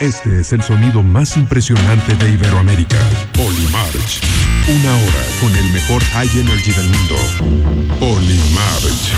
Este es el sonido más impresionante de Iberoamérica. Polymarch. Una hora con el mejor high energy del mundo. Polymarch.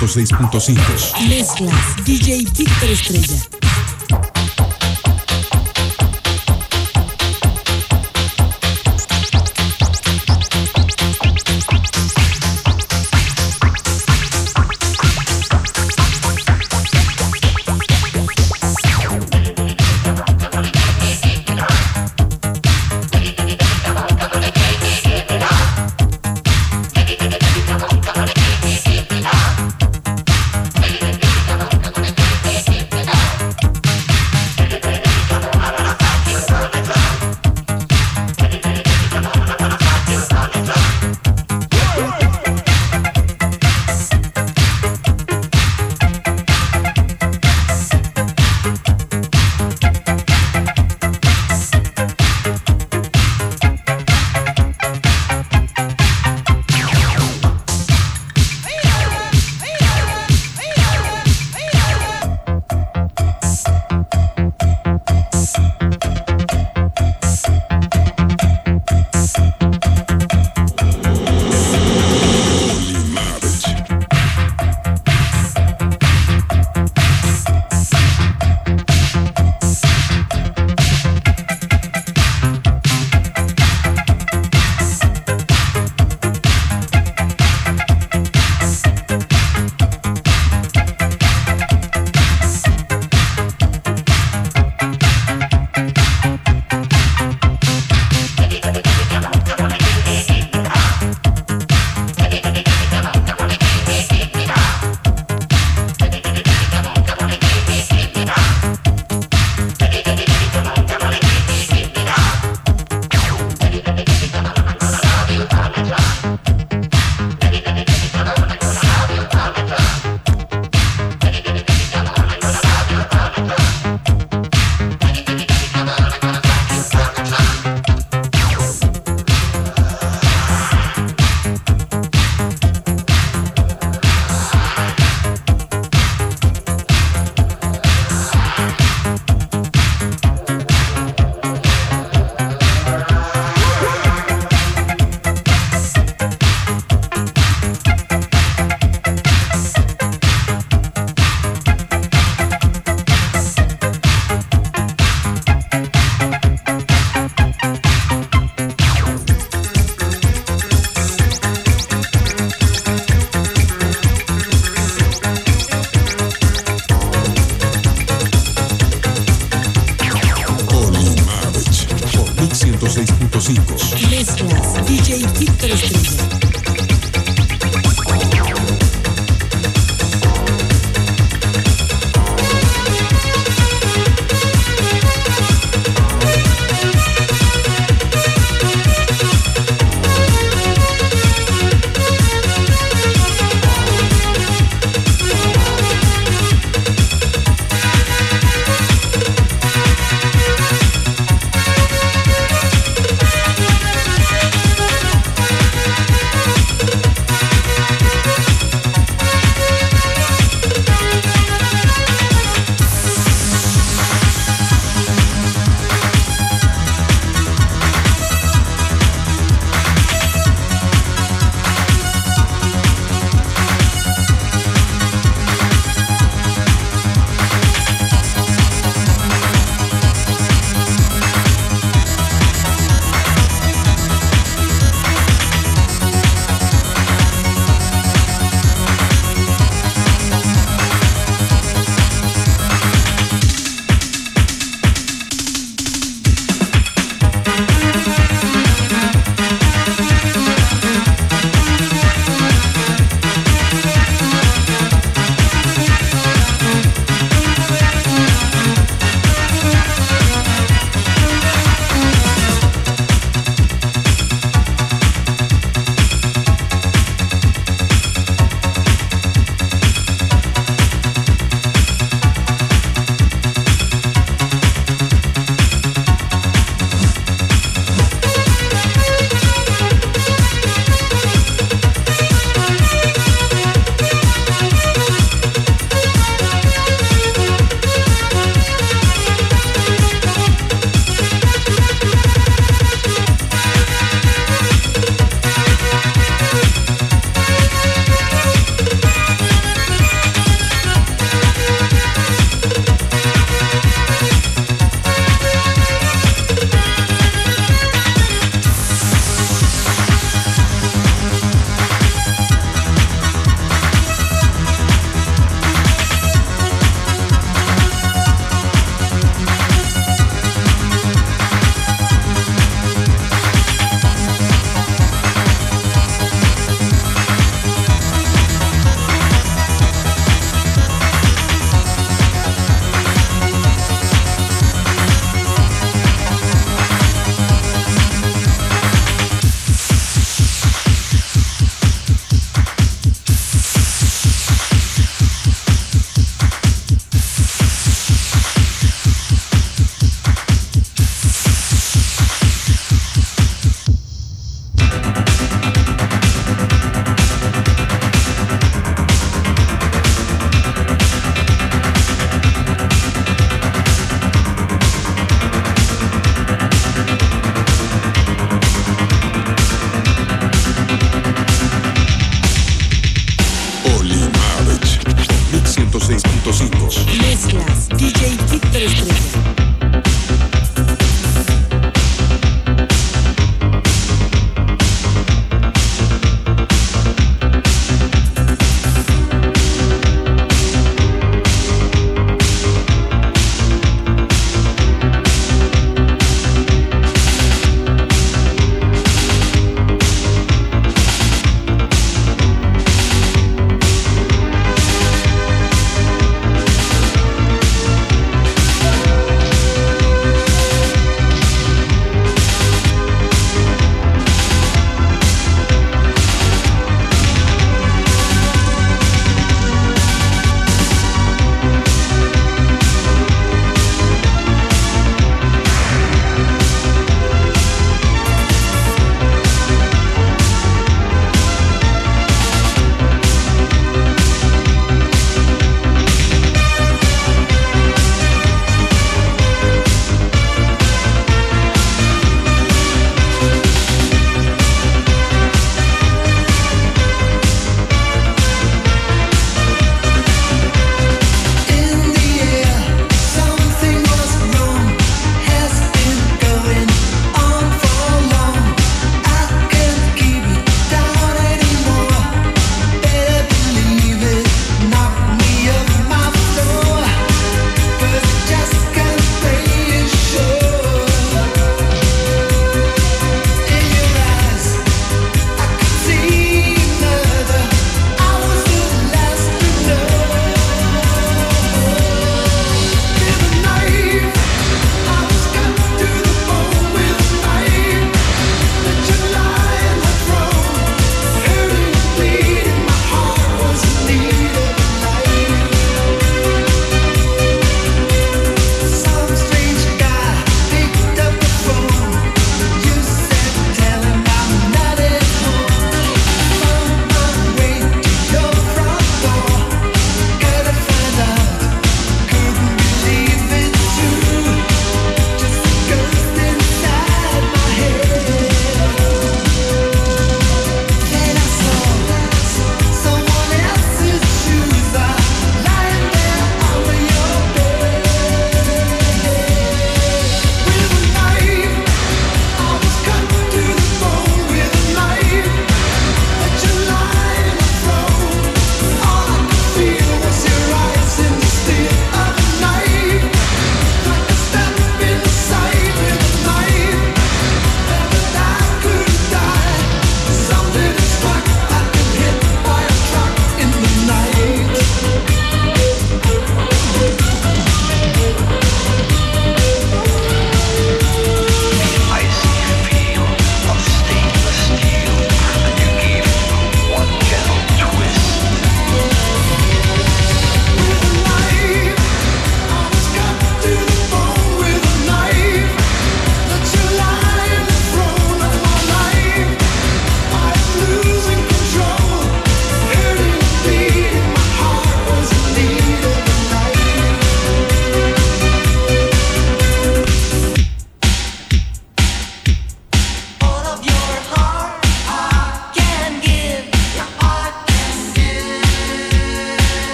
106.5. Mezclas DJ Víctor Estrella.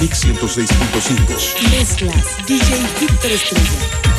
Mix 106.5. Mezclas DJ Víctor Estrella.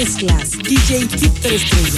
mezclas DJ Tip 33.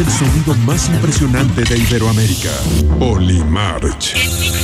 El sonido más impresionante de Iberoamérica. Olimarch.